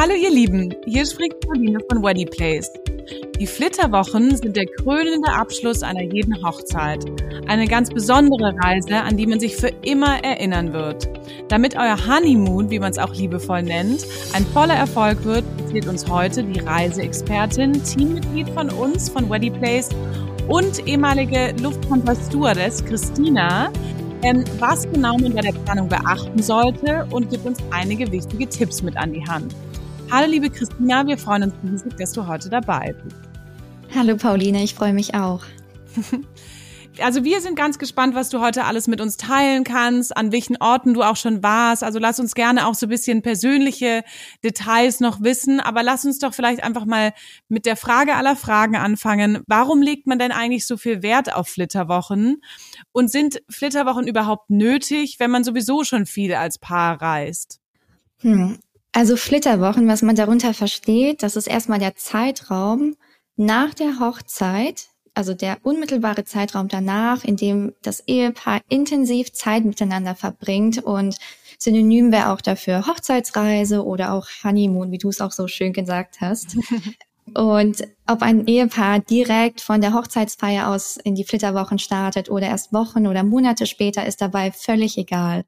Hallo ihr Lieben, hier spricht Pauline von Weddy Place. Die Flitterwochen sind der krönende Abschluss einer jeden Hochzeit. Eine ganz besondere Reise, an die man sich für immer erinnern wird. Damit euer Honeymoon, wie man es auch liebevoll nennt, ein voller Erfolg wird, erzählt uns heute die Reiseexpertin, Teammitglied von uns von Weddy Place und ehemalige Lufthansa-Stewardess Christina, ähm, was genau man bei der Planung beachten sollte und gibt uns einige wichtige Tipps mit an die Hand. Hallo liebe Christina, wir freuen uns riesig, dass du heute dabei bist. Hallo Pauline, ich freue mich auch. Also wir sind ganz gespannt, was du heute alles mit uns teilen kannst, an welchen Orten du auch schon warst. Also lass uns gerne auch so ein bisschen persönliche Details noch wissen, aber lass uns doch vielleicht einfach mal mit der Frage aller Fragen anfangen. Warum legt man denn eigentlich so viel Wert auf Flitterwochen? Und sind Flitterwochen überhaupt nötig, wenn man sowieso schon viel als Paar reist? Hm. Also Flitterwochen, was man darunter versteht, das ist erstmal der Zeitraum nach der Hochzeit, also der unmittelbare Zeitraum danach, in dem das Ehepaar intensiv Zeit miteinander verbringt und synonym wäre auch dafür Hochzeitsreise oder auch Honeymoon, wie du es auch so schön gesagt hast. Und ob ein Ehepaar direkt von der Hochzeitsfeier aus in die Flitterwochen startet oder erst Wochen oder Monate später, ist dabei völlig egal.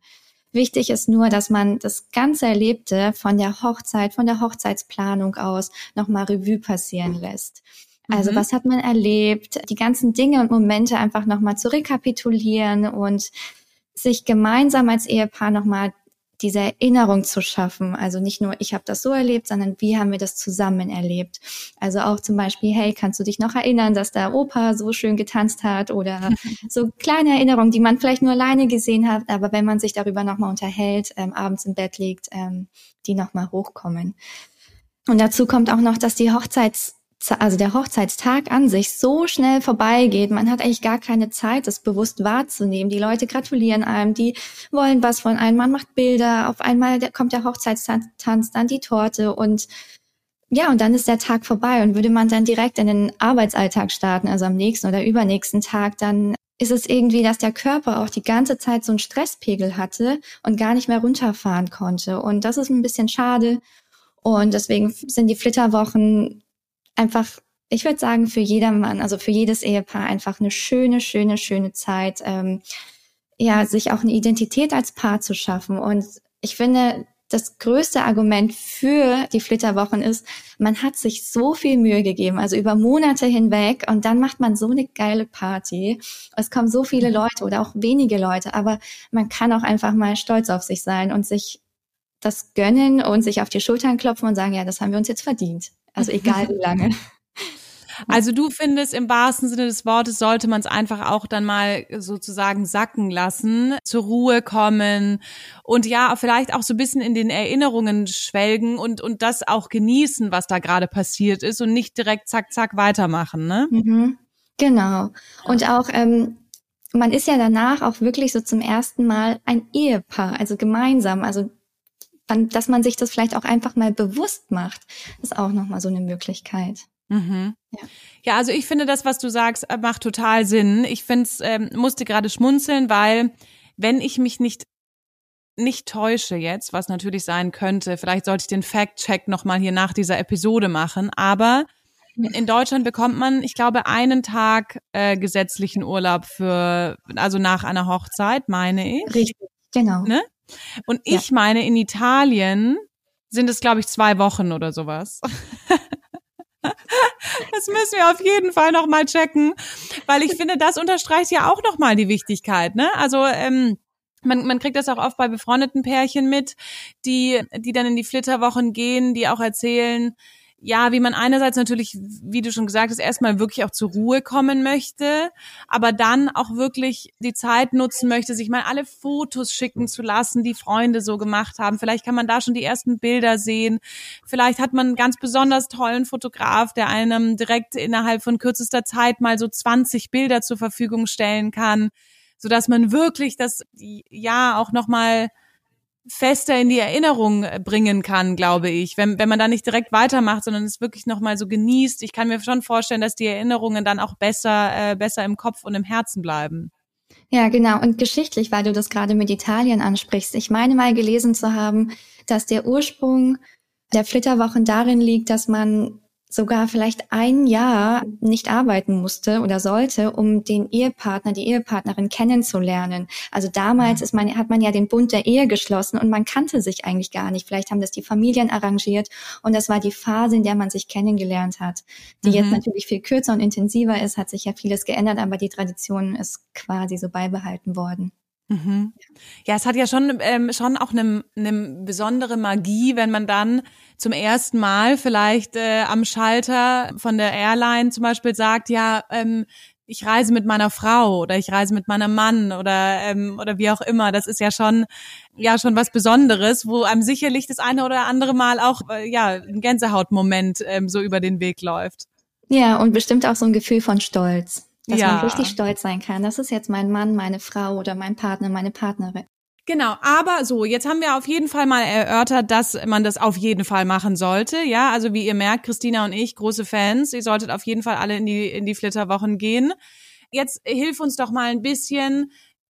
Wichtig ist nur, dass man das ganze Erlebte von der Hochzeit, von der Hochzeitsplanung aus nochmal Revue passieren lässt. Also mhm. was hat man erlebt? Die ganzen Dinge und Momente einfach nochmal zu rekapitulieren und sich gemeinsam als Ehepaar nochmal diese Erinnerung zu schaffen. Also nicht nur, ich habe das so erlebt, sondern wie haben wir das zusammen erlebt. Also auch zum Beispiel, hey, kannst du dich noch erinnern, dass der Opa so schön getanzt hat oder so kleine Erinnerungen, die man vielleicht nur alleine gesehen hat, aber wenn man sich darüber nochmal unterhält, ähm, abends im Bett liegt, ähm, die nochmal hochkommen. Und dazu kommt auch noch, dass die Hochzeits also der Hochzeitstag an sich so schnell vorbeigeht. Man hat eigentlich gar keine Zeit, das bewusst wahrzunehmen. Die Leute gratulieren einem, die wollen was von einem, man macht Bilder, auf einmal kommt der Hochzeitstanz, dann die Torte und ja, und dann ist der Tag vorbei und würde man dann direkt in den Arbeitsalltag starten, also am nächsten oder übernächsten Tag, dann ist es irgendwie, dass der Körper auch die ganze Zeit so einen Stresspegel hatte und gar nicht mehr runterfahren konnte. Und das ist ein bisschen schade. Und deswegen sind die Flitterwochen einfach, ich würde sagen, für jedermann, also für jedes Ehepaar einfach eine schöne, schöne, schöne Zeit, ähm, ja, sich auch eine Identität als Paar zu schaffen. Und ich finde, das größte Argument für die Flitterwochen ist, man hat sich so viel Mühe gegeben, also über Monate hinweg und dann macht man so eine geile Party. Es kommen so viele mhm. Leute oder auch wenige Leute, aber man kann auch einfach mal stolz auf sich sein und sich das gönnen und sich auf die Schultern klopfen und sagen, ja, das haben wir uns jetzt verdient. Also egal wie lange. Also du findest, im wahrsten Sinne des Wortes sollte man es einfach auch dann mal sozusagen sacken lassen, zur Ruhe kommen und ja, vielleicht auch so ein bisschen in den Erinnerungen schwelgen und, und das auch genießen, was da gerade passiert ist und nicht direkt zack, zack weitermachen, ne? Mhm. Genau. Und auch, ähm, man ist ja danach auch wirklich so zum ersten Mal ein Ehepaar, also gemeinsam. Also dass man sich das vielleicht auch einfach mal bewusst macht, ist auch nochmal so eine Möglichkeit. Mhm. Ja. ja, also ich finde das, was du sagst, äh, macht total Sinn. Ich finde es, ähm, musste gerade schmunzeln, weil wenn ich mich nicht nicht täusche jetzt, was natürlich sein könnte, vielleicht sollte ich den Fact-Check nochmal hier nach dieser Episode machen, aber in Deutschland bekommt man, ich glaube, einen Tag äh, gesetzlichen Urlaub für, also nach einer Hochzeit, meine ich. Richtig, genau. Ne? Und ich ja. meine, in Italien sind es, glaube ich, zwei Wochen oder sowas. Das müssen wir auf jeden Fall noch mal checken, weil ich finde, das unterstreicht ja auch noch mal die Wichtigkeit. Ne? Also ähm, man, man kriegt das auch oft bei befreundeten Pärchen mit, die die dann in die Flitterwochen gehen, die auch erzählen, ja, wie man einerseits natürlich, wie du schon gesagt hast, erstmal wirklich auch zur Ruhe kommen möchte, aber dann auch wirklich die Zeit nutzen möchte, sich mal alle Fotos schicken zu lassen, die Freunde so gemacht haben. Vielleicht kann man da schon die ersten Bilder sehen. Vielleicht hat man einen ganz besonders tollen Fotograf, der einem direkt innerhalb von kürzester Zeit mal so 20 Bilder zur Verfügung stellen kann, so dass man wirklich das ja auch noch mal fester in die Erinnerung äh, bringen kann, glaube ich, wenn, wenn man da nicht direkt weitermacht, sondern es wirklich nochmal so genießt. Ich kann mir schon vorstellen, dass die Erinnerungen dann auch besser, äh, besser im Kopf und im Herzen bleiben. Ja, genau. Und geschichtlich, weil du das gerade mit Italien ansprichst. Ich meine mal gelesen zu haben, dass der Ursprung der Flitterwochen darin liegt, dass man sogar vielleicht ein Jahr nicht arbeiten musste oder sollte, um den Ehepartner, die Ehepartnerin kennenzulernen. Also damals mhm. ist man, hat man ja den Bund der Ehe geschlossen und man kannte sich eigentlich gar nicht. Vielleicht haben das die Familien arrangiert und das war die Phase, in der man sich kennengelernt hat. Die mhm. jetzt natürlich viel kürzer und intensiver ist, hat sich ja vieles geändert, aber die Tradition ist quasi so beibehalten worden. Mhm. Ja, es hat ja schon, ähm, schon auch eine, eine besondere Magie, wenn man dann zum ersten Mal vielleicht äh, am Schalter von der Airline zum Beispiel sagt, ja, ähm, ich reise mit meiner Frau oder ich reise mit meinem Mann oder ähm, oder wie auch immer. Das ist ja schon ja schon was Besonderes, wo einem sicherlich das eine oder andere Mal auch äh, ja ein Gänsehautmoment ähm, so über den Weg läuft. Ja und bestimmt auch so ein Gefühl von Stolz dass ja. man richtig stolz sein kann. Das ist jetzt mein Mann, meine Frau oder mein Partner, meine Partnerin. Genau, aber so, jetzt haben wir auf jeden Fall mal erörtert, dass man das auf jeden Fall machen sollte. Ja, also wie ihr merkt, Christina und ich, große Fans. Ihr solltet auf jeden Fall alle in die, in die Flitterwochen gehen. Jetzt hilf uns doch mal ein bisschen,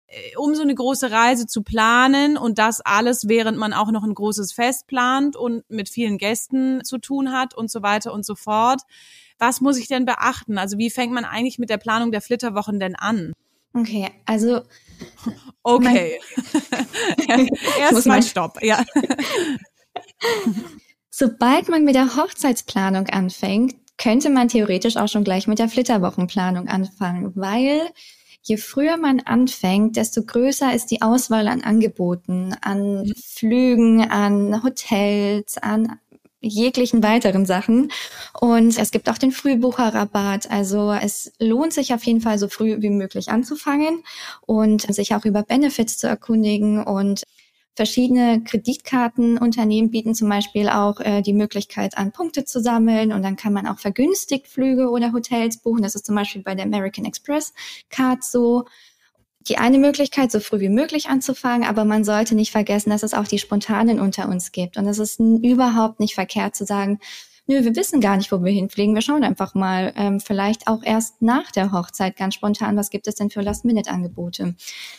äh, um so eine große Reise zu planen und das alles, während man auch noch ein großes Fest plant und mit vielen Gästen zu tun hat und so weiter und so fort was muss ich denn beachten? Also wie fängt man eigentlich mit der Planung der Flitterwochen denn an? Okay, also okay. Erstmal Stopp, ja. Sobald man mit der Hochzeitsplanung anfängt, könnte man theoretisch auch schon gleich mit der Flitterwochenplanung anfangen, weil je früher man anfängt, desto größer ist die Auswahl an Angeboten, an. Flügen, an Hotels, an jeglichen weiteren Sachen. Und es gibt auch den Frühbucherrabatt. Also es lohnt sich auf jeden Fall so früh wie möglich anzufangen und sich auch über Benefits zu erkundigen und Verschiedene Kreditkartenunternehmen bieten zum Beispiel auch äh, die Möglichkeit an, Punkte zu sammeln und dann kann man auch vergünstigt Flüge oder Hotels buchen. Das ist zum Beispiel bei der American Express Card so die eine Möglichkeit, so früh wie möglich anzufangen, aber man sollte nicht vergessen, dass es auch die Spontanen unter uns gibt. Und es ist überhaupt nicht verkehrt zu sagen, nö, wir wissen gar nicht, wo wir hinfliegen. Wir schauen einfach mal, ähm, vielleicht auch erst nach der Hochzeit ganz spontan, was gibt es denn für Last-Minute-Angebote.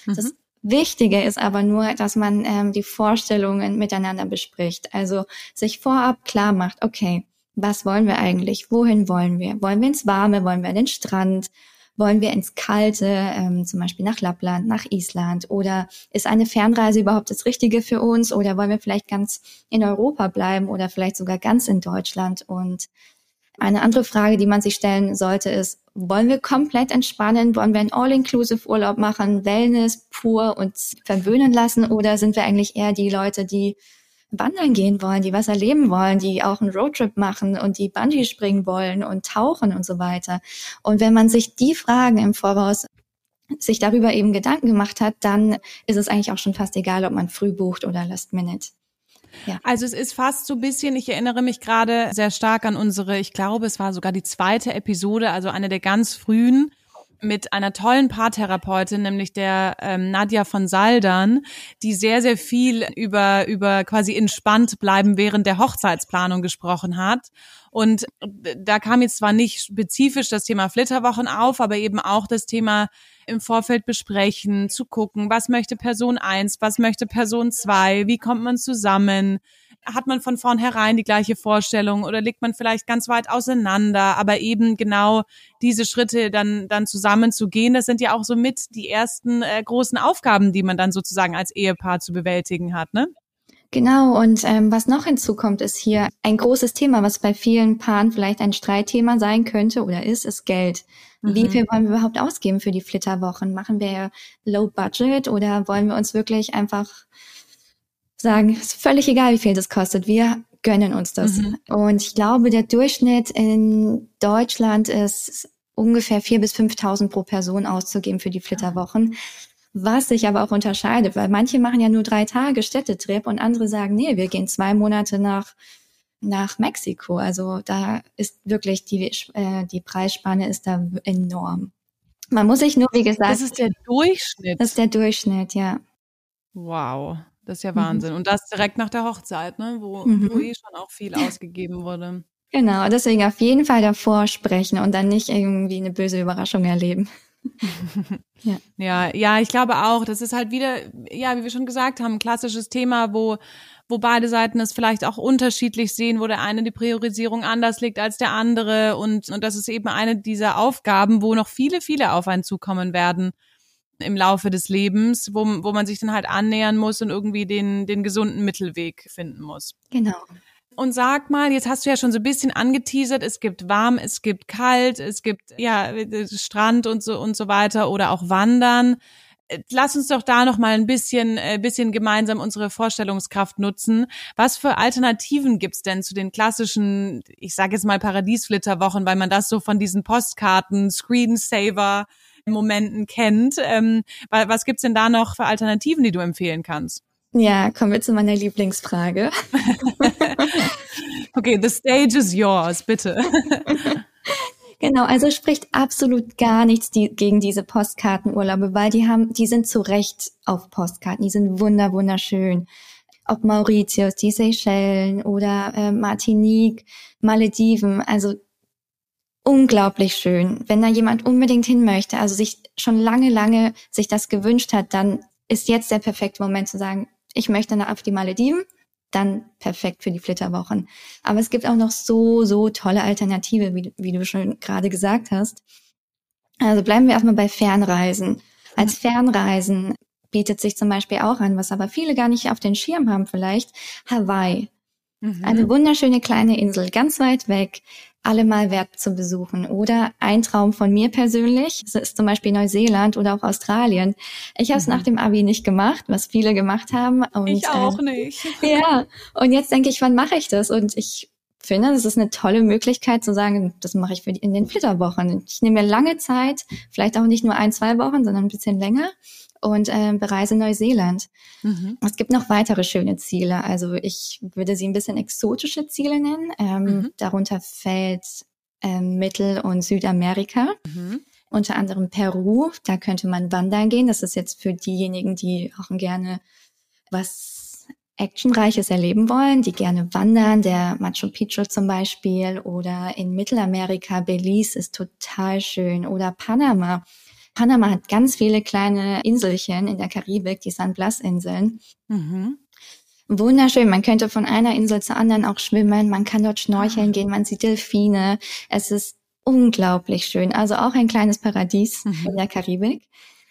Mhm. Das Wichtige ist aber nur, dass man ähm, die Vorstellungen miteinander bespricht. Also sich vorab klar macht, okay, was wollen wir eigentlich? Wohin wollen wir? Wollen wir ins Warme? Wollen wir an den Strand? Wollen wir ins Kalte, ähm, zum Beispiel nach Lappland, nach Island? Oder ist eine Fernreise überhaupt das Richtige für uns? Oder wollen wir vielleicht ganz in Europa bleiben oder vielleicht sogar ganz in Deutschland? Und eine andere Frage, die man sich stellen sollte, ist, wollen wir komplett entspannen? Wollen wir einen All-Inclusive-Urlaub machen, Wellness pur und verwöhnen lassen? Oder sind wir eigentlich eher die Leute, die wandern gehen wollen, die was erleben wollen, die auch einen Roadtrip machen und die Bungee springen wollen und tauchen und so weiter. Und wenn man sich die Fragen im Voraus sich darüber eben Gedanken gemacht hat, dann ist es eigentlich auch schon fast egal, ob man früh bucht oder last minute. Ja. Also es ist fast so ein bisschen, ich erinnere mich gerade sehr stark an unsere, ich glaube, es war sogar die zweite Episode, also eine der ganz frühen, mit einer tollen Paartherapeutin, nämlich der ähm, Nadja von Saldern, die sehr, sehr viel über, über quasi entspannt bleiben während der Hochzeitsplanung gesprochen hat. Und da kam jetzt zwar nicht spezifisch das Thema Flitterwochen auf, aber eben auch das Thema im Vorfeld besprechen, zu gucken, was möchte Person eins, was möchte Person zwei, wie kommt man zusammen, hat man von vornherein die gleiche Vorstellung oder liegt man vielleicht ganz weit auseinander, aber eben genau diese Schritte dann, dann zusammen zu gehen, das sind ja auch so mit die ersten äh, großen Aufgaben, die man dann sozusagen als Ehepaar zu bewältigen hat, ne? Genau, und ähm, was noch hinzukommt, ist hier ein großes Thema, was bei vielen Paaren vielleicht ein Streitthema sein könnte oder ist, ist Geld. Mhm. Wie viel wollen wir überhaupt ausgeben für die Flitterwochen? Machen wir Low Budget oder wollen wir uns wirklich einfach sagen, ist völlig egal, wie viel das kostet. Wir gönnen uns das. Mhm. Und ich glaube, der Durchschnitt in Deutschland ist ungefähr vier bis 5.000 pro Person auszugeben für die Flitterwochen. Was sich aber auch unterscheidet, weil manche machen ja nur drei Tage Städtetrip und andere sagen, nee, wir gehen zwei Monate nach nach Mexiko. Also da ist wirklich die äh, die Preisspanne ist da enorm. Man muss sich nur, wie gesagt, das ist der Durchschnitt. Das ist der Durchschnitt, ja. Wow. Das ist ja mhm. Wahnsinn. Mhm. Und das direkt nach der Hochzeit, ne? wo, mhm. wo eh schon auch viel ausgegeben wurde. Genau, deswegen auf jeden Fall davor sprechen und dann nicht irgendwie eine böse Überraschung erleben. Ja. ja, ja, ich glaube auch, das ist halt wieder, ja, wie wir schon gesagt haben, ein klassisches Thema, wo wo beide Seiten es vielleicht auch unterschiedlich sehen, wo der eine die Priorisierung anders legt als der andere und, und das ist eben eine dieser Aufgaben, wo noch viele, viele auf einen zukommen werden im Laufe des Lebens, wo, wo man sich dann halt annähern muss und irgendwie den, den gesunden Mittelweg finden muss. Genau. Und sag mal, jetzt hast du ja schon so ein bisschen angeteasert, es gibt warm, es gibt kalt, es gibt ja Strand und so und so weiter oder auch Wandern. Lass uns doch da noch mal ein bisschen, äh, bisschen gemeinsam unsere Vorstellungskraft nutzen. Was für Alternativen gibt's denn zu den klassischen, ich sage jetzt mal Paradiesflitterwochen, weil man das so von diesen Postkarten, Screensaver Momenten kennt. Ähm, was gibt's denn da noch für Alternativen, die du empfehlen kannst? Ja, kommen wir zu meiner Lieblingsfrage. okay, the stage is yours, bitte. Genau, also spricht absolut gar nichts die, gegen diese Postkartenurlaube, weil die haben, die sind zu Recht auf Postkarten, die sind wunder wunderschön. Ob Mauritius, die Seychellen oder äh, Martinique, Malediven, also unglaublich schön. Wenn da jemand unbedingt hin möchte, also sich schon lange, lange sich das gewünscht hat, dann ist jetzt der perfekte Moment zu sagen, ich möchte nach auf die Malediven, dann perfekt für die Flitterwochen. Aber es gibt auch noch so, so tolle Alternative, wie, wie du schon gerade gesagt hast. Also bleiben wir erstmal bei Fernreisen. Als Fernreisen bietet sich zum Beispiel auch an, was aber viele gar nicht auf den Schirm haben vielleicht, Hawaii. Mhm. Eine wunderschöne kleine Insel, ganz weit weg, alle mal wert zu besuchen. Oder ein Traum von mir persönlich, das ist zum Beispiel Neuseeland oder auch Australien. Ich habe es mhm. nach dem Abi nicht gemacht, was viele gemacht haben. Und, ich auch äh, nicht. Ja, und jetzt denke ich, wann mache ich das? Und ich finde, das ist eine tolle Möglichkeit zu sagen, das mache ich für die, in den Flitterwochen. Ich nehme mir lange Zeit, vielleicht auch nicht nur ein, zwei Wochen, sondern ein bisschen länger und äh, bereise Neuseeland. Mhm. Es gibt noch weitere schöne Ziele. Also ich würde sie ein bisschen exotische Ziele nennen. Ähm, mhm. Darunter fällt ähm, Mittel- und Südamerika. Mhm. Unter anderem Peru. Da könnte man wandern gehen. Das ist jetzt für diejenigen, die auch gerne was Actionreiches erleben wollen, die gerne wandern, der Machu Picchu zum Beispiel oder in Mittelamerika, Belize ist total schön oder Panama. Panama hat ganz viele kleine Inselchen in der Karibik, die San Blas-Inseln. Mhm. Wunderschön. Man könnte von einer Insel zur anderen auch schwimmen. Man kann dort schnorcheln gehen. Man sieht Delfine. Es ist unglaublich schön. Also auch ein kleines Paradies mhm. in der Karibik.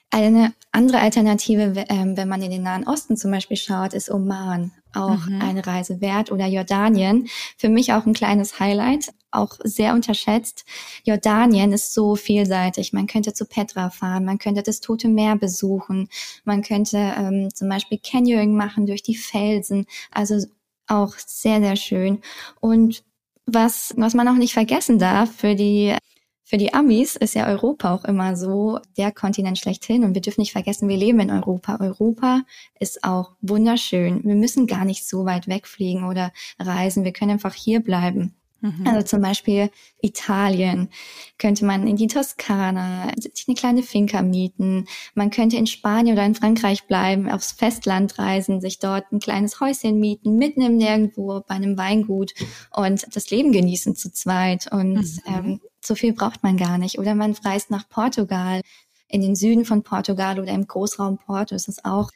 Eine andere Alternative, ähm, wenn man in den Nahen Osten zum Beispiel schaut, ist Oman. Auch mhm. eine Reise wert oder Jordanien. Für mich auch ein kleines Highlight, auch sehr unterschätzt. Jordanien ist so vielseitig. Man könnte zu Petra fahren, man könnte das Tote Meer besuchen, man könnte ähm, zum Beispiel Canyoning machen durch die Felsen. Also auch sehr, sehr schön. Und was, was man auch nicht vergessen darf für die für die Amis ist ja Europa auch immer so der Kontinent schlechthin und wir dürfen nicht vergessen, wir leben in Europa. Europa ist auch wunderschön. Wir müssen gar nicht so weit wegfliegen oder reisen. Wir können einfach hier bleiben. Mhm. Also zum Beispiel Italien könnte man in die Toskana sich eine kleine Finca mieten. Man könnte in Spanien oder in Frankreich bleiben, aufs Festland reisen, sich dort ein kleines Häuschen mieten, mitten im Nirgendwo bei einem Weingut und das Leben genießen zu zweit. Und mhm. ähm, so viel braucht man gar nicht. Oder man reist nach Portugal, in den Süden von Portugal oder im Großraum Porto. Ist auch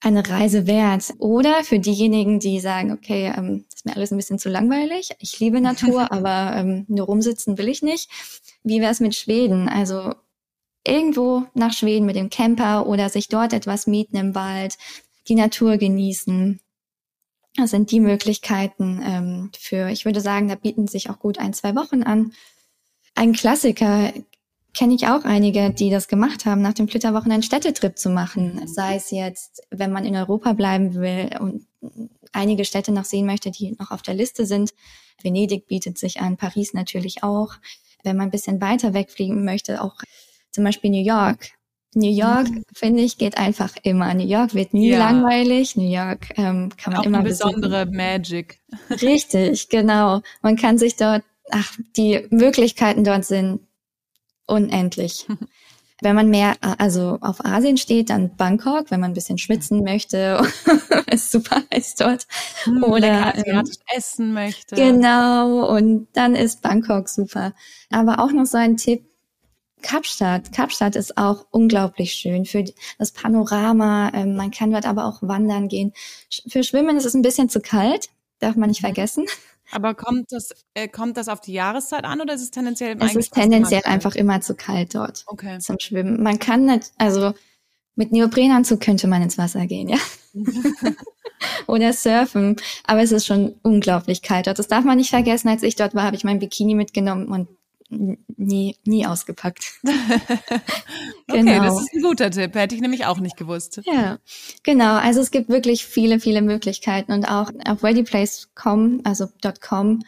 eine Reise wert. Oder für diejenigen, die sagen, okay, ähm, ist mir alles ein bisschen zu langweilig. Ich liebe Natur, aber ähm, nur rumsitzen will ich nicht. Wie wäre es mit Schweden? Also irgendwo nach Schweden mit dem Camper oder sich dort etwas mieten im Wald, die Natur genießen. Das sind die Möglichkeiten ähm, für, ich würde sagen, da bieten sich auch gut ein, zwei Wochen an. Ein Klassiker kenne ich auch einige, die das gemacht haben, nach dem Flitterwochen einen Städtetrip zu machen. Sei es jetzt, wenn man in Europa bleiben will und einige Städte noch sehen möchte, die noch auf der Liste sind. Venedig bietet sich an, Paris natürlich auch. Wenn man ein bisschen weiter wegfliegen möchte, auch zum Beispiel New York. New York, mhm. finde ich, geht einfach immer. New York wird nie ja. langweilig. New York ähm, kann man auch immer eine besondere besuchen. Magic. Richtig, genau. Man kann sich dort ach, die Möglichkeiten dort sind unendlich. Wenn man mehr also auf Asien steht, dann Bangkok, wenn man ein bisschen schwitzen möchte, ist super heiß dort. Hm, Oder ähm, essen möchte. Genau, und dann ist Bangkok super. Aber auch noch so ein Tipp, Kapstadt. Kapstadt ist auch unglaublich schön für das Panorama. Ähm, man kann dort aber auch wandern gehen. Für Schwimmen ist es ein bisschen zu kalt, darf man nicht mhm. vergessen. Aber kommt das, äh, kommt das auf die Jahreszeit an oder ist es tendenziell Es ist tendenziell einfach immer zu kalt dort okay. zum Schwimmen. Man kann nicht, also mit Neoprenanzug könnte man ins Wasser gehen, ja. oder surfen. Aber es ist schon unglaublich kalt dort. Das darf man nicht vergessen. Als ich dort war, habe ich mein Bikini mitgenommen und nie, nie ausgepackt. okay, genau. das ist ein guter Tipp. Hätte ich nämlich auch nicht gewusst. Ja, genau. Also es gibt wirklich viele, viele Möglichkeiten und auch auf readyplace.com, also .com,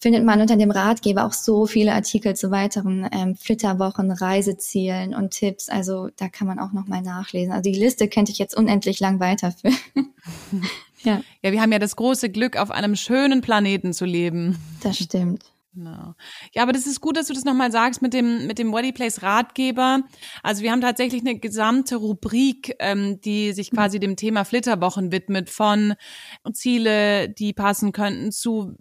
findet man unter dem Ratgeber auch so viele Artikel zu weiteren ähm, Flitterwochen, Reisezielen und Tipps. Also da kann man auch nochmal nachlesen. Also die Liste könnte ich jetzt unendlich lang weiterführen. ja. ja, wir haben ja das große Glück, auf einem schönen Planeten zu leben. Das stimmt. Genau. Ja, aber das ist gut, dass du das nochmal sagst mit dem, mit dem Wedding Place Ratgeber. Also wir haben tatsächlich eine gesamte Rubrik, ähm, die sich quasi dem Thema Flitterwochen widmet von Ziele, die passen könnten zu,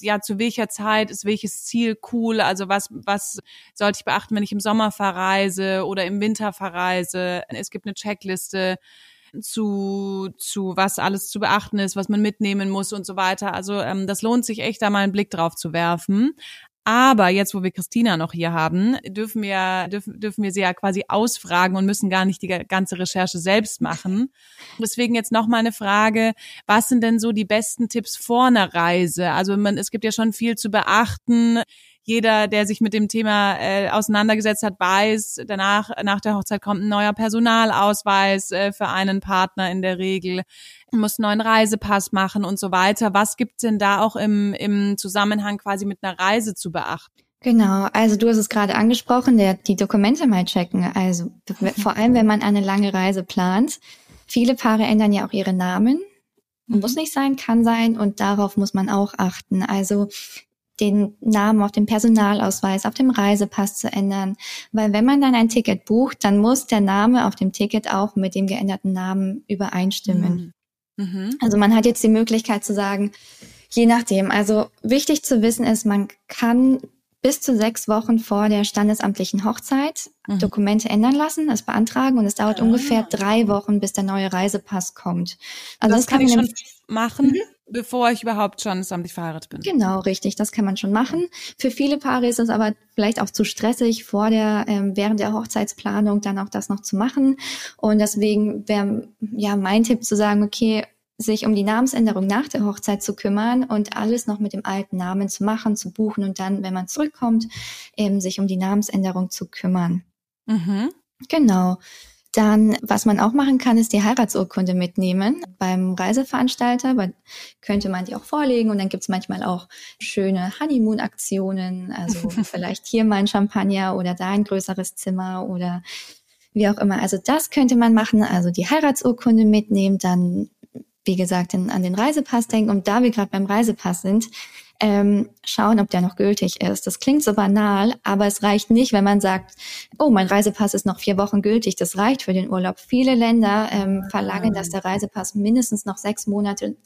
ja, zu welcher Zeit ist welches Ziel cool? Also was, was sollte ich beachten, wenn ich im Sommer verreise oder im Winter verreise? Es gibt eine Checkliste zu, zu was alles zu beachten ist, was man mitnehmen muss und so weiter. Also ähm, das lohnt sich echt, da mal einen Blick drauf zu werfen. Aber jetzt, wo wir Christina noch hier haben, dürfen wir, dürfen, dürfen wir sie ja quasi ausfragen und müssen gar nicht die ganze Recherche selbst machen. Deswegen jetzt noch mal eine Frage. Was sind denn so die besten Tipps vor einer Reise? Also man, es gibt ja schon viel zu beachten jeder, der sich mit dem Thema äh, auseinandergesetzt hat, weiß, danach, nach der Hochzeit kommt ein neuer Personalausweis äh, für einen Partner in der Regel, muss einen neuen Reisepass machen und so weiter. Was gibt's denn da auch im, im Zusammenhang quasi mit einer Reise zu beachten? Genau, also du hast es gerade angesprochen, der, die Dokumente mal checken. Also vor allem, wenn man eine lange Reise plant. Viele Paare ändern ja auch ihre Namen. Muss nicht sein, kann sein und darauf muss man auch achten. Also den Namen auf dem Personalausweis, auf dem Reisepass zu ändern. Weil wenn man dann ein Ticket bucht, dann muss der Name auf dem Ticket auch mit dem geänderten Namen übereinstimmen. Mhm. mhm. Also man hat jetzt die Möglichkeit zu sagen, je nachdem. Also wichtig zu wissen ist, man kann bis zu sechs Wochen vor der standesamtlichen Hochzeit mhm. Dokumente ändern lassen, das beantragen und es dauert ah. ungefähr drei Wochen, bis der neue Reisepass kommt. Also das, das kann, kann ich schon machen. Mhm bevor ich überhaupt schon standesamtlich verheiratet bin. Genau, richtig. Das kann man schon machen. Für viele Paare ist es aber vielleicht auch zu stressig, vor der, ähm, während der Hochzeitsplanung dann auch das noch zu machen. Und deswegen wäre ja mein Tipp zu sagen, okay, sich um die Namensänderung nach der Hochzeit zu kümmern und alles noch mit dem alten Namen zu machen, zu buchen und dann, wenn man zurückkommt, eben sich um die Namensänderung zu kümmern. Mhm. Genau. Dann, was man auch machen kann, ist die Heiratsurkunde mitnehmen beim Reiseveranstalter. Könnte man die auch vorlegen und dann gibt's manchmal auch schöne Honeymoon-Aktionen. Also vielleicht hier mal ein Champagner oder da ein größeres Zimmer oder wie auch immer. Also das könnte man machen. Also die Heiratsurkunde mitnehmen, dann wie gesagt, in, an den Reisepass denken. Und da wir gerade beim Reisepass sind, ähm, schauen, ob der noch gültig ist. Das klingt so banal, aber es reicht nicht, wenn man sagt, oh, mein Reisepass ist noch vier Wochen gültig. Das reicht für den Urlaub. Viele Länder ähm, verlangen, dass der Reisepass mindestens noch sechs Monate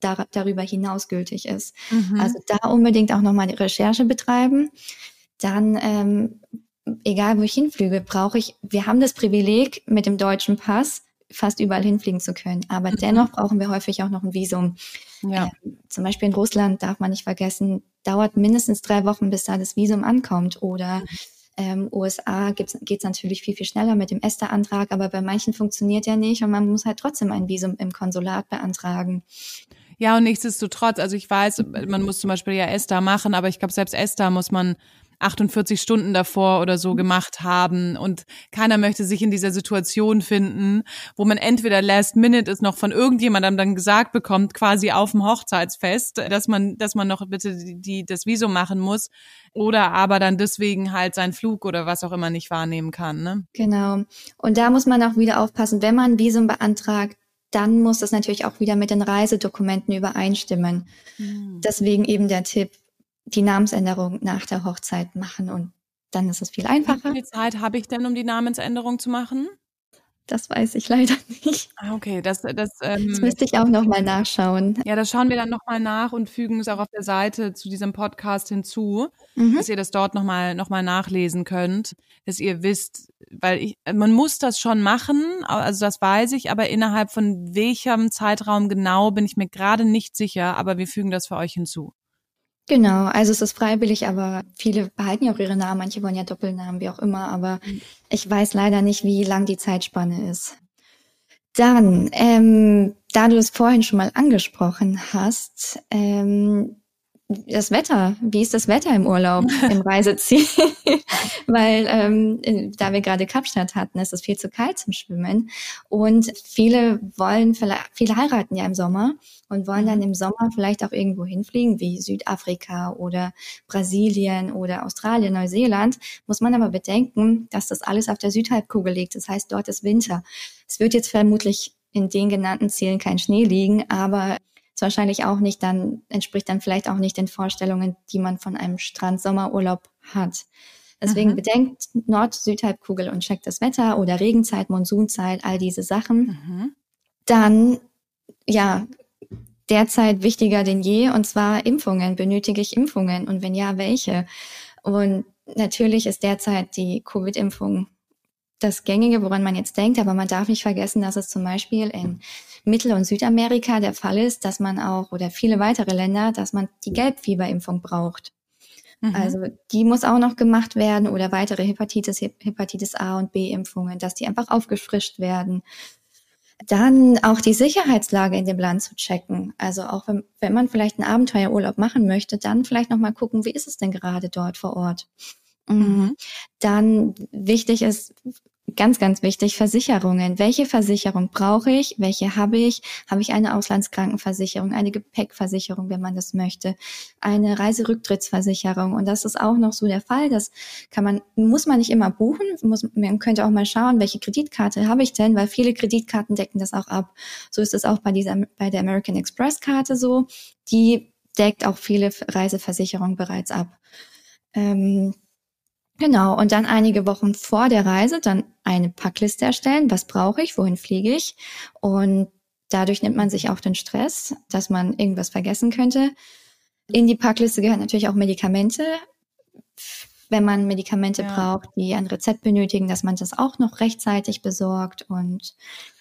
dar darüber hinaus gültig ist. Mhm. Also da unbedingt auch nochmal die Recherche betreiben. Dann ähm, egal wo ich hinflüge, brauche ich, wir haben das Privileg mit dem deutschen Pass, fast überall hinfliegen zu können. Aber mhm. dennoch brauchen wir häufig auch noch ein Visum. Ja. Ähm, zum Beispiel in Russland darf man nicht vergessen, dauert mindestens drei Wochen, bis da das Visum ankommt. Oder mhm. ähm, USA geht es natürlich viel, viel schneller mit dem ESTA-Antrag, aber bei manchen funktioniert ja nicht und man muss halt trotzdem ein Visum im Konsulat beantragen. Ja, und nichtsdestotrotz, also ich weiß, man muss zum Beispiel ja ESTA machen, aber ich glaube, selbst ESTA muss man 48 Stunden davor oder so gemacht haben und keiner möchte sich in dieser Situation finden, wo man entweder last minute es noch von irgendjemandem dann gesagt bekommt, quasi auf dem Hochzeitsfest, dass man, dass man noch bitte die, die das Visum machen muss oder aber dann deswegen halt seinen Flug oder was auch immer nicht wahrnehmen kann. Ne? Genau. Und da muss man auch wieder aufpassen, wenn man ein Visum beantragt, dann muss das natürlich auch wieder mit den Reisedokumenten übereinstimmen. Mhm. Deswegen eben der Tipp, die Namensänderung nach der Hochzeit machen und dann ist es viel einfacher. Wie viel Zeit habe ich denn, um die Namensänderung zu machen? Das weiß ich leider nicht. Ah, okay, das, das, ähm, das müsste ich auch nochmal nachschauen. Ja, das schauen wir dann nochmal nach und fügen es auch auf der Seite zu diesem Podcast hinzu, mhm. dass ihr das dort nochmal noch mal nachlesen könnt, dass ihr wisst, weil ich, man muss das schon machen, also das weiß ich, aber innerhalb von welchem Zeitraum genau bin ich mir gerade nicht sicher, aber wir fügen das für euch hinzu. Genau, also es ist freiwillig, aber viele behalten ja auch ihre Namen, manche wollen ja Doppelnamen, wie auch immer, aber mhm. ich weiß leider nicht, wie lang die Zeitspanne ist. Dann, ähm, da du es vorhin schon mal angesprochen hast, ähm, das Wetter. Wie ist das Wetter im Urlaub, im Reiseziel? Weil ähm, da wir gerade Kapstadt hatten, ist es viel zu kalt zum Schwimmen. Und viele wollen, vielleicht, viele heiraten ja im Sommer und wollen dann mhm. im Sommer vielleicht auch irgendwo hinfliegen, wie Südafrika oder Brasilien oder Australien, Neuseeland. Muss man aber bedenken, dass das alles auf der Südhalbkugel liegt. Das heißt, dort ist Winter. Es wird jetzt vermutlich in den genannten Zielen kein Schnee liegen, aber ist wahrscheinlich auch nicht dann, entspricht dann vielleicht auch nicht den Vorstellungen, die man von einem Strand-Sommerurlaub hat. Deswegen mhm. bedenkt Nord-Südhalbkugel und checkt das Wetter oder Regenzeit, Monsunzeit, all diese Sachen. Mhm. Dann, ja, derzeit wichtiger denn je, und zwar Impfungen. Benötige ich Impfungen? Und wenn ja, welche? Und natürlich ist derzeit die Covid-Impfung das Gängige, woran man jetzt denkt, aber man darf nicht vergessen, dass es zum Beispiel in Mittel- und Südamerika der Fall ist, dass man auch, oder viele weitere Länder, dass man die Gelbfieberimpfung braucht. Mhm. Also die muss auch noch gemacht werden oder weitere Hepatitis, Hepatitis A und B Impfungen, dass die einfach aufgefrischt werden. Dann auch die Sicherheitslage in dem Land zu checken. Also auch wenn, wenn man vielleicht einen Abenteuerurlaub machen möchte, dann vielleicht nochmal gucken, wie ist es denn gerade dort vor Ort. Mhm. Dann wichtig ist, Ganz, ganz wichtig, Versicherungen. Welche Versicherung brauche ich? Welche habe ich? Habe ich eine Auslandskrankenversicherung, eine Gepäckversicherung, wenn man das möchte, eine Reiserücktrittsversicherung? Und das ist auch noch so der Fall. Das kann man, muss man nicht immer buchen. Muss, man könnte auch mal schauen, welche Kreditkarte habe ich denn, weil viele Kreditkarten decken das auch ab. So ist es auch bei dieser, bei der American Express Karte so. Die deckt auch viele Reiseversicherungen bereits ab. Ähm, Genau, und dann einige Wochen vor der Reise dann eine Packliste erstellen. Was brauche ich? Wohin fliege ich? Und dadurch nimmt man sich auch den Stress, dass man irgendwas vergessen könnte. In die Packliste gehören natürlich auch Medikamente. Wenn man Medikamente ja. braucht, die ein Rezept benötigen, dass man das auch noch rechtzeitig besorgt. Und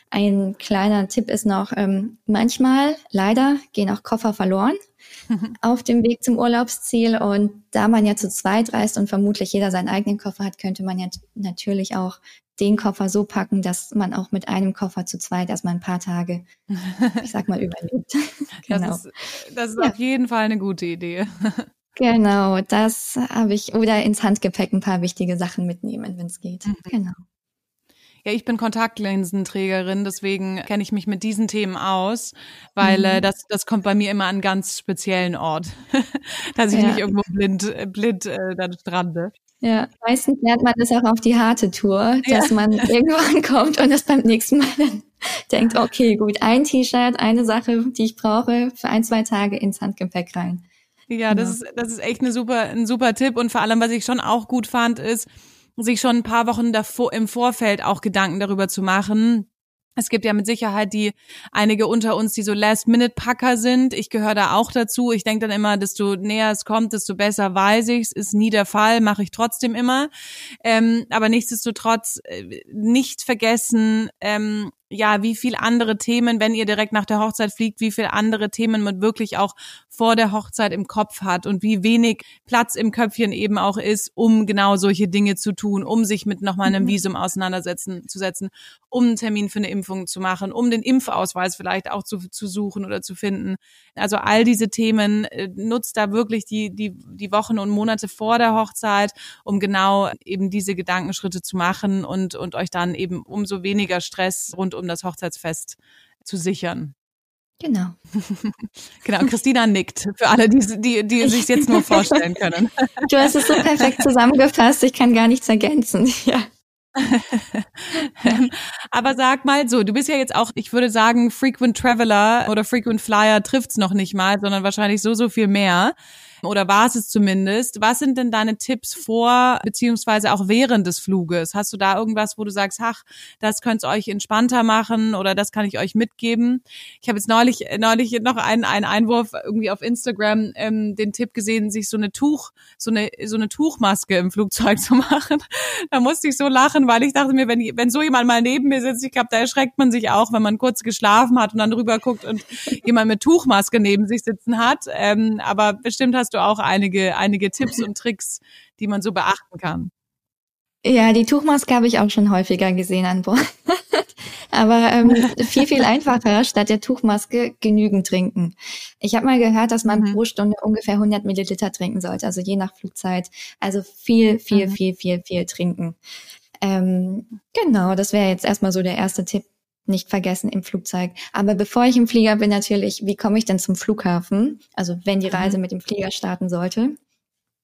ein kleiner Tipp ist noch, ähm, manchmal, leider, gehen auch Koffer verloren. auf dem Weg zum Urlaubsziel. Und da man ja zu zweit reist und vermutlich jeder seinen eigenen Koffer hat, könnte man ja natürlich auch den Koffer so packen, dass man auch mit einem Koffer zu zweit erstmal ein paar Tage, ich sag mal, überlebt. genau. Das ist, das ist ja. auf jeden Fall eine gute Idee. genau, das habe ich. Oder ins Handgepäck ein paar wichtige Sachen mitnehmen, wenn es geht. Mhm. Genau. Ja, ich bin Kontaktlinsenträgerin, deswegen kenne ich mich mit diesen Themen aus, weil mhm. äh, das, das kommt bei mir immer an einen ganz speziellen Ort, dass ich ja. nicht irgendwo blind, äh, blind äh, da strande. Ja, meistens lernt man das auch auf die harte Tour, dass ja. man irgendwo ankommt und das beim nächsten Mal dann denkt, okay, gut, ein T-Shirt, eine Sache, die ich brauche, für ein, zwei Tage ins Handgepäck rein. Ja, das genau. ist, das ist echt eine super, ein super Tipp und vor allem, was ich schon auch gut fand, ist, sich schon ein paar Wochen davor im Vorfeld auch Gedanken darüber zu machen. Es gibt ja mit Sicherheit die einige unter uns, die so Last-Minute-Packer sind. Ich gehöre da auch dazu. Ich denke dann immer, desto näher es kommt, desto besser weiß ich's. Ist nie der Fall, mache ich trotzdem immer. Ähm, aber nichtsdestotrotz äh, nicht vergessen, ähm, ja, wie viel andere Themen, wenn ihr direkt nach der Hochzeit fliegt, wie viel andere Themen man wirklich auch vor der Hochzeit im Kopf hat und wie wenig Platz im Köpfchen eben auch ist, um genau solche Dinge zu tun, um sich mit nochmal einem mhm. Visum auseinandersetzen zu setzen, um einen Termin für eine Impfung zu machen, um den Impfausweis vielleicht auch zu, zu suchen oder zu finden. Also all diese Themen äh, nutzt da wirklich die, die, die Wochen und Monate vor der Hochzeit, um genau eben diese Gedankenschritte zu machen und, und euch dann eben umso weniger Stress rund um das Hochzeitsfest zu sichern. Genau. genau, Christina nickt für alle, die, die, die sich jetzt nur vorstellen können. Du hast es so perfekt zusammengefasst, ich kann gar nichts ergänzen. Ja. Aber sag mal so, du bist ja jetzt auch, ich würde sagen, Frequent Traveler oder Frequent Flyer trifft's noch nicht mal, sondern wahrscheinlich so, so viel mehr. Oder war es es zumindest. Was sind denn deine Tipps vor beziehungsweise auch während des Fluges? Hast du da irgendwas, wo du sagst, ach, das könnt ihr euch entspannter machen oder das kann ich euch mitgeben? Ich habe jetzt neulich neulich noch einen, einen Einwurf irgendwie auf Instagram ähm, den Tipp gesehen, sich so eine Tuch so eine so eine Tuchmaske im Flugzeug zu machen. Da musste ich so lachen, weil ich dachte mir, wenn wenn so jemand mal neben mir sitzt, ich glaube, da erschreckt man sich auch, wenn man kurz geschlafen hat und dann rüber guckt und jemand mit Tuchmaske neben sich sitzen hat. Ähm, aber bestimmt hast du auch einige, einige Tipps und Tricks, die man so beachten kann. Ja, die Tuchmaske habe ich auch schon häufiger gesehen an Bord. Aber ähm, viel, viel einfacher, statt der Tuchmaske genügend trinken. Ich habe mal gehört, dass man mhm. pro Stunde ungefähr 100 Milliliter trinken sollte, also je nach Flugzeit. Also viel, viel, mhm. viel, viel, viel trinken. Ähm, genau, das wäre jetzt erstmal so der erste Tipp, nicht vergessen im Flugzeug. Aber bevor ich im Flieger bin, natürlich, wie komme ich denn zum Flughafen? Also wenn die Reise mhm. mit dem Flieger starten sollte.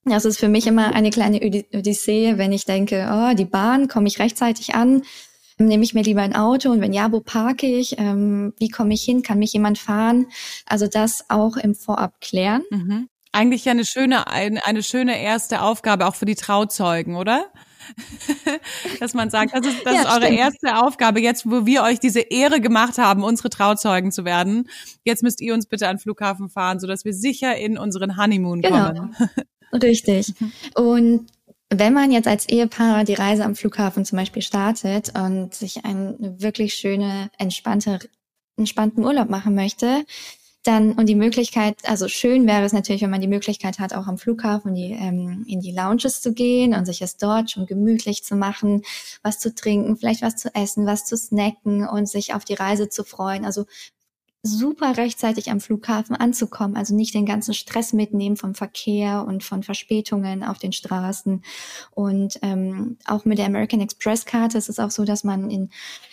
Das ist für mich immer eine kleine Odyssee, wenn ich denke, oh, die Bahn, komme ich rechtzeitig an? Nehme ich mir lieber ein Auto und wenn ja, wo parke ich? Ähm, wie komme ich hin? Kann mich jemand fahren? Also das auch im Vorab klären. Mhm. Eigentlich ja eine schöne, eine, eine schöne erste Aufgabe auch für die Trauzeugen, oder? dass man sagt, das ist, das ja, ist eure stimmt. erste Aufgabe, jetzt wo wir euch diese Ehre gemacht haben, unsere Trauzeugen zu werden. Jetzt müsst ihr uns bitte an den Flughafen fahren, sodass wir sicher in unseren Honeymoon genau. kommen. Richtig. Und wenn man jetzt als Ehepaar die Reise am Flughafen zum Beispiel startet und sich einen wirklich schöne, entspannte, entspannten Urlaub machen möchte, dann und die Möglichkeit, also schön wäre es natürlich, wenn man die Möglichkeit hat, auch am Flughafen die, ähm, in die Lounges zu gehen und sich es dort schon gemütlich zu machen, was zu trinken, vielleicht was zu essen, was zu snacken und sich auf die Reise zu freuen. Also super rechtzeitig am Flughafen anzukommen, also nicht den ganzen Stress mitnehmen vom Verkehr und von Verspätungen auf den Straßen. Und ähm, auch mit der American Express Karte ist es auch so, dass man in,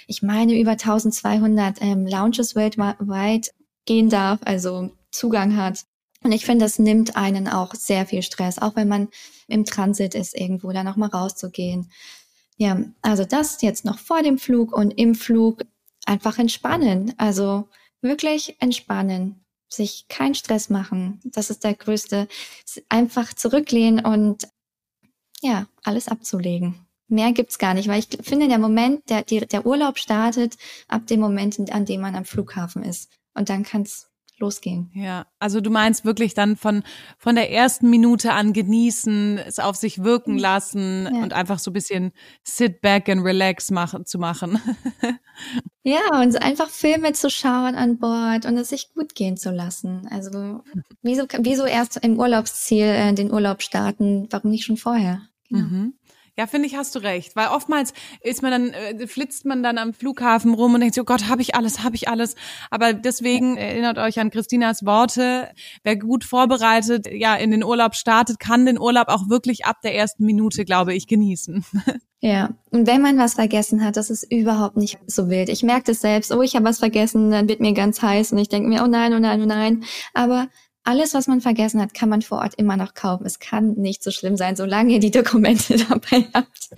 ich meine, über 1200 ähm, Lounges weltweit gehen darf, also Zugang hat. Und ich finde, das nimmt einen auch sehr viel Stress, auch wenn man im Transit ist irgendwo, da nochmal rauszugehen. Ja, also das jetzt noch vor dem Flug und im Flug einfach entspannen. Also wirklich entspannen, sich keinen Stress machen. Das ist der größte. Einfach zurücklehnen und ja, alles abzulegen. Mehr gibt's gar nicht, weil ich finde, der Moment, der, der Urlaub startet ab dem Moment, an dem man am Flughafen ist und dann kann's losgehen. Ja, also du meinst wirklich dann von von der ersten Minute an genießen, es auf sich wirken lassen ja. und einfach so ein bisschen sit back and relax machen zu machen. ja, und einfach Filme zu schauen an Bord und es sich gut gehen zu lassen. Also wieso wieso erst im Urlaubsziel äh, den Urlaub starten? Warum nicht schon vorher? Genau. Mhm. Ja, finde ich, hast du recht. Weil oftmals ist man dann, äh, flitzt man dann am Flughafen rum und denkt so, oh Gott, habe ich alles, habe ich alles. Aber deswegen erinnert euch an Christinas Worte. Wer gut vorbereitet, ja, in den Urlaub startet, kann den Urlaub auch wirklich ab der ersten Minute, glaube ich, genießen. Ja, und wenn man was vergessen hat, das ist überhaupt nicht so wild. Ich merke das selbst, oh, ich habe was vergessen, dann wird mir ganz heiß und ich denke mir, oh nein, oh nein, oh nein. Aber alles, was man vergessen hat, kann man vor Ort immer noch kaufen. Es kann nicht so schlimm sein, solange ihr die Dokumente dabei habt.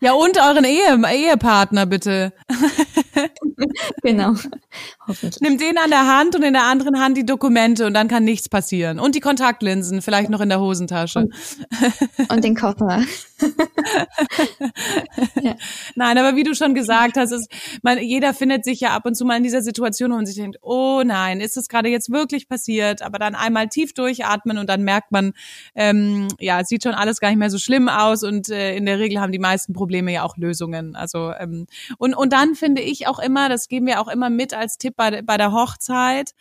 Ja, und euren Ehe Ehepartner bitte. genau. Hoffentlich. Nimm den an der Hand und in der anderen Hand die Dokumente und dann kann nichts passieren. Und die Kontaktlinsen, vielleicht noch in der Hosentasche. Und, und den Koffer. Ja. Nein, aber wie du schon gesagt hast, ist, man, jeder findet sich ja ab und zu mal in dieser Situation, man sich denkt, oh nein, ist das gerade jetzt wirklich passiert? Aber dann einmal tief durchatmen und dann merkt man, ähm, ja, es sieht schon alles gar nicht mehr so schlimm aus und äh, in der Regel haben die meisten Probleme ja auch Lösungen. Also ähm, und und dann finde ich auch immer, das geben wir auch immer mit als Tipp bei, bei der Hochzeit,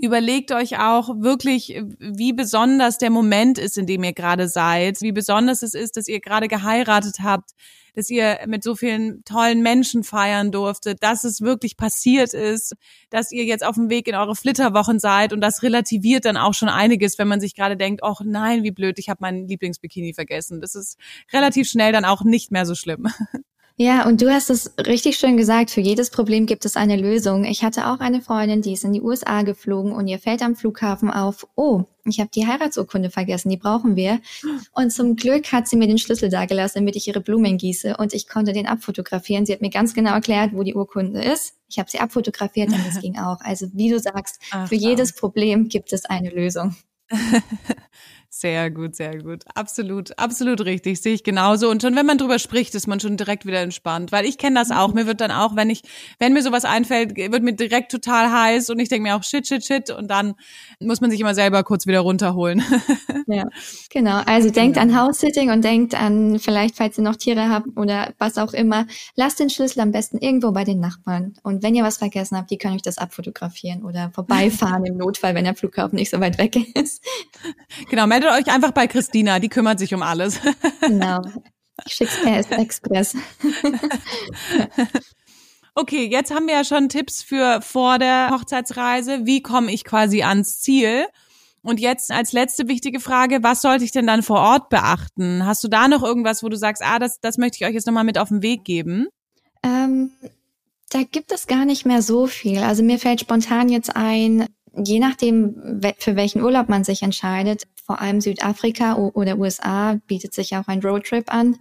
überlegt euch auch wirklich, wie besonders der Moment ist, in dem ihr gerade seid, wie besonders es ist, dass ihr gerade geheiratet habt, dass ihr mit so vielen tollen Menschen feiern durftet, dass es wirklich passiert ist, dass ihr jetzt auf dem Weg in eure Flitterwochen seid und das relativiert dann auch schon einiges, wenn man sich gerade denkt, ach nein, wie blöd, ich habe meinen Lieblingsbikini vergessen. Das ist relativ schnell dann auch nicht mehr so schlimm. Ja, und du hast es richtig schön gesagt, für jedes Problem gibt es eine Lösung. Ich hatte auch eine Freundin, die ist in die USA geflogen und ihr fällt am Flughafen auf, oh, ich habe die Heiratsurkunde vergessen, die brauchen wir. Und zum Glück hat sie mir den Schlüssel dagelassen, damit ich ihre Blumen gieße und ich konnte den abfotografieren. Sie hat mir ganz genau erklärt, wo die Urkunde ist. Ich habe sie abfotografiert und das ging auch. Also wie du sagst, Ach, für jedes Problem gibt es eine Lösung. Sehr gut, sehr gut. Absolut, absolut richtig. Sehe ich genauso. Und schon wenn man drüber spricht, ist man schon direkt wieder entspannt. Weil ich kenne das auch. Mir wird dann auch, wenn ich, wenn mir sowas einfällt, wird mir direkt total heiß und ich denke mir auch shit, shit, shit. Und dann muss man sich immer selber kurz wieder runterholen. Ja, genau. Also denkt an House-Sitting und denkt an, vielleicht, falls ihr noch Tiere habt oder was auch immer, lasst den Schlüssel am besten irgendwo bei den Nachbarn. Und wenn ihr was vergessen habt, die können euch das abfotografieren oder vorbeifahren im Notfall, wenn der Flughafen nicht so weit weg ist. Genau, meldet euch einfach bei Christina, die kümmert sich um alles. Genau. Ich schick's per Express. Okay, jetzt haben wir ja schon Tipps für vor der Hochzeitsreise. Wie komme ich quasi ans Ziel? Und jetzt als letzte wichtige Frage, was sollte ich denn dann vor Ort beachten? Hast du da noch irgendwas, wo du sagst, ah, das, das möchte ich euch jetzt nochmal mit auf den Weg geben? Ähm, da gibt es gar nicht mehr so viel. Also mir fällt spontan jetzt ein, je nachdem, für welchen Urlaub man sich entscheidet, vor allem Südafrika oder USA bietet sich auch ein Roadtrip an,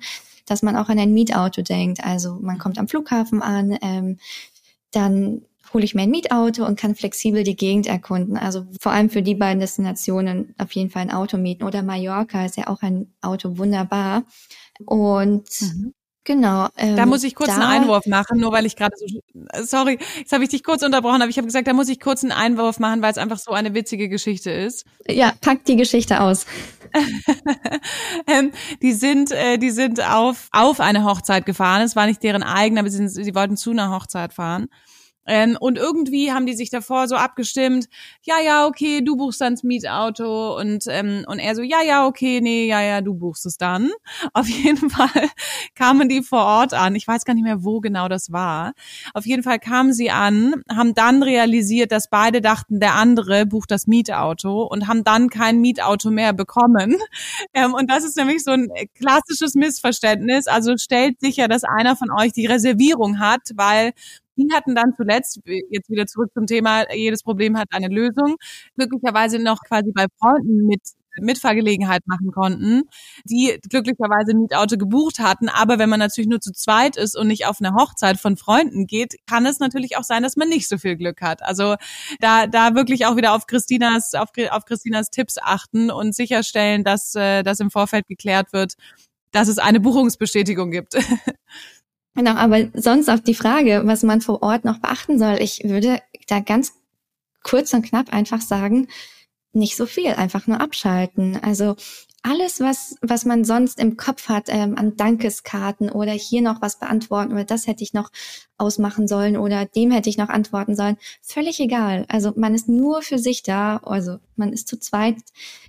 dass man auch an ein Mietauto denkt. Also man kommt am Flughafen an, ähm, dann hole ich mir ein Mietauto und kann flexibel die Gegend erkunden. Also vor allem für die beiden Destinationen auf jeden Fall ein Auto mieten. Oder Mallorca ist ja auch ein Auto wunderbar. Und mhm. Genau. Ähm, da muss ich kurz einen Einwurf machen, nur weil ich gerade so, sorry, jetzt habe ich dich kurz unterbrochen, aber ich habe gesagt, da muss ich kurz einen Einwurf machen, weil es einfach so eine witzige Geschichte ist. Ja, pack die Geschichte aus. ähm, die sind, äh, die sind auf auf eine Hochzeit gefahren. Es war nicht deren eigene, aber sie, sie wollten zu einer Hochzeit fahren. Ähm, und irgendwie haben die sich davor so abgestimmt, ja, ja, okay, du buchst dann das Mietauto und, ähm, und er so, ja, ja, okay, nee, ja, ja, du buchst es dann. Auf jeden Fall kamen die vor Ort an. Ich weiß gar nicht mehr, wo genau das war. Auf jeden Fall kamen sie an, haben dann realisiert, dass beide dachten, der andere bucht das Mietauto und haben dann kein Mietauto mehr bekommen. Ähm, und das ist nämlich so ein klassisches Missverständnis. Also stellt sicher, dass einer von euch die Reservierung hat, weil die hatten dann zuletzt, jetzt wieder zurück zum Thema, jedes Problem hat eine Lösung, glücklicherweise noch quasi bei Freunden mit Mitfahrgelegenheit machen konnten, die glücklicherweise ein Mietauto gebucht hatten. Aber wenn man natürlich nur zu zweit ist und nicht auf eine Hochzeit von Freunden geht, kann es natürlich auch sein, dass man nicht so viel Glück hat. Also da, da wirklich auch wieder auf Christinas, auf, auf Christinas Tipps achten und sicherstellen, dass äh, das im Vorfeld geklärt wird, dass es eine Buchungsbestätigung gibt. Genau, aber sonst auf die Frage, was man vor Ort noch beachten soll, ich würde da ganz kurz und knapp einfach sagen, nicht so viel, einfach nur abschalten. Also alles, was, was man sonst im Kopf hat, ähm, an Dankeskarten oder hier noch was beantworten oder das hätte ich noch ausmachen sollen oder dem hätte ich noch antworten sollen, völlig egal. Also man ist nur für sich da, also man ist zu zweit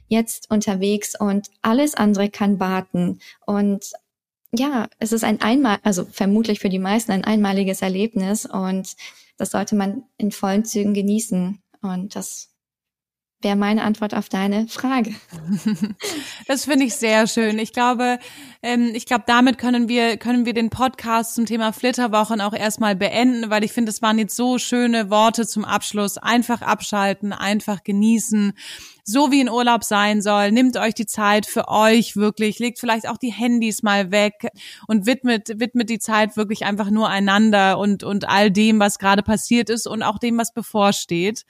jetzt unterwegs und alles andere kann warten. Und ja, es ist ein einmal, also vermutlich für die meisten ein einmaliges Erlebnis und das sollte man in vollen Zügen genießen. Und das wäre meine Antwort auf deine Frage. Das finde ich sehr schön. Ich glaube, ähm, ich glaube, damit können wir können wir den Podcast zum Thema Flitterwochen auch erstmal beenden, weil ich finde, es waren jetzt so schöne Worte zum Abschluss. Einfach abschalten, einfach genießen so wie in Urlaub sein soll. Nimmt euch die Zeit für euch wirklich, legt vielleicht auch die Handys mal weg und widmet, widmet die Zeit wirklich einfach nur einander und, und all dem, was gerade passiert ist und auch dem, was bevorsteht.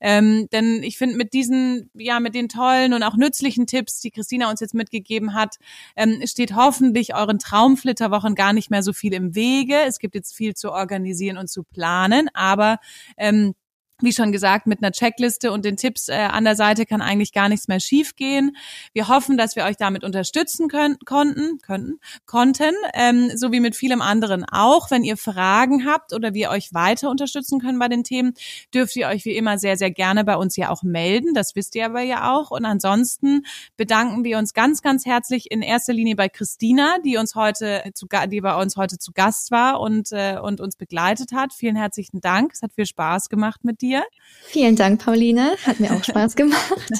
Ähm, denn ich finde, mit diesen, ja, mit den tollen und auch nützlichen Tipps, die Christina uns jetzt mitgegeben hat, ähm, steht hoffentlich euren Traumflitterwochen gar nicht mehr so viel im Wege. Es gibt jetzt viel zu organisieren und zu planen, aber ähm, wie schon gesagt, mit einer Checkliste und den Tipps äh, an der Seite kann eigentlich gar nichts mehr schiefgehen. Wir hoffen, dass wir euch damit unterstützen können, konnten, könnten, konnten, ähm, so wie mit vielem anderen auch. Wenn ihr Fragen habt oder wir euch weiter unterstützen können bei den Themen, dürft ihr euch wie immer sehr, sehr gerne bei uns ja auch melden. Das wisst ihr aber ja auch. Und ansonsten bedanken wir uns ganz, ganz herzlich in erster Linie bei Christina, die uns heute zu, die bei uns heute zu Gast war und, äh, und uns begleitet hat. Vielen herzlichen Dank. Es hat viel Spaß gemacht mit dir dir. Vielen Dank, Pauline. Hat mir auch Spaß gemacht.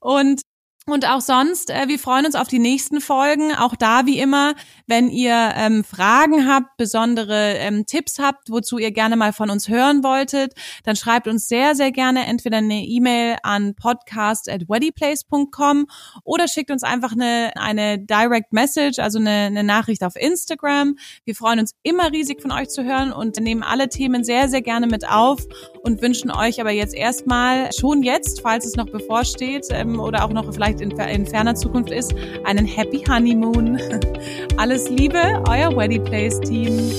und und auch sonst, äh, wir freuen uns auf die nächsten Folgen. Auch da wie immer, wenn ihr ähm, Fragen habt, besondere ähm, Tipps habt, wozu ihr gerne mal von uns hören wolltet, dann schreibt uns sehr, sehr gerne entweder eine E-Mail an podcast@weddyplace.com oder schickt uns einfach eine, eine Direct Message, also eine, eine Nachricht auf Instagram. Wir freuen uns immer riesig von euch zu hören und nehmen alle Themen sehr, sehr gerne mit auf und wünschen euch aber jetzt erstmal schon jetzt, falls es noch bevorsteht ähm, oder auch noch vielleicht vielleicht in, in ferner Zukunft ist, einen Happy Honeymoon. Alles Liebe, euer Weddy Place Team.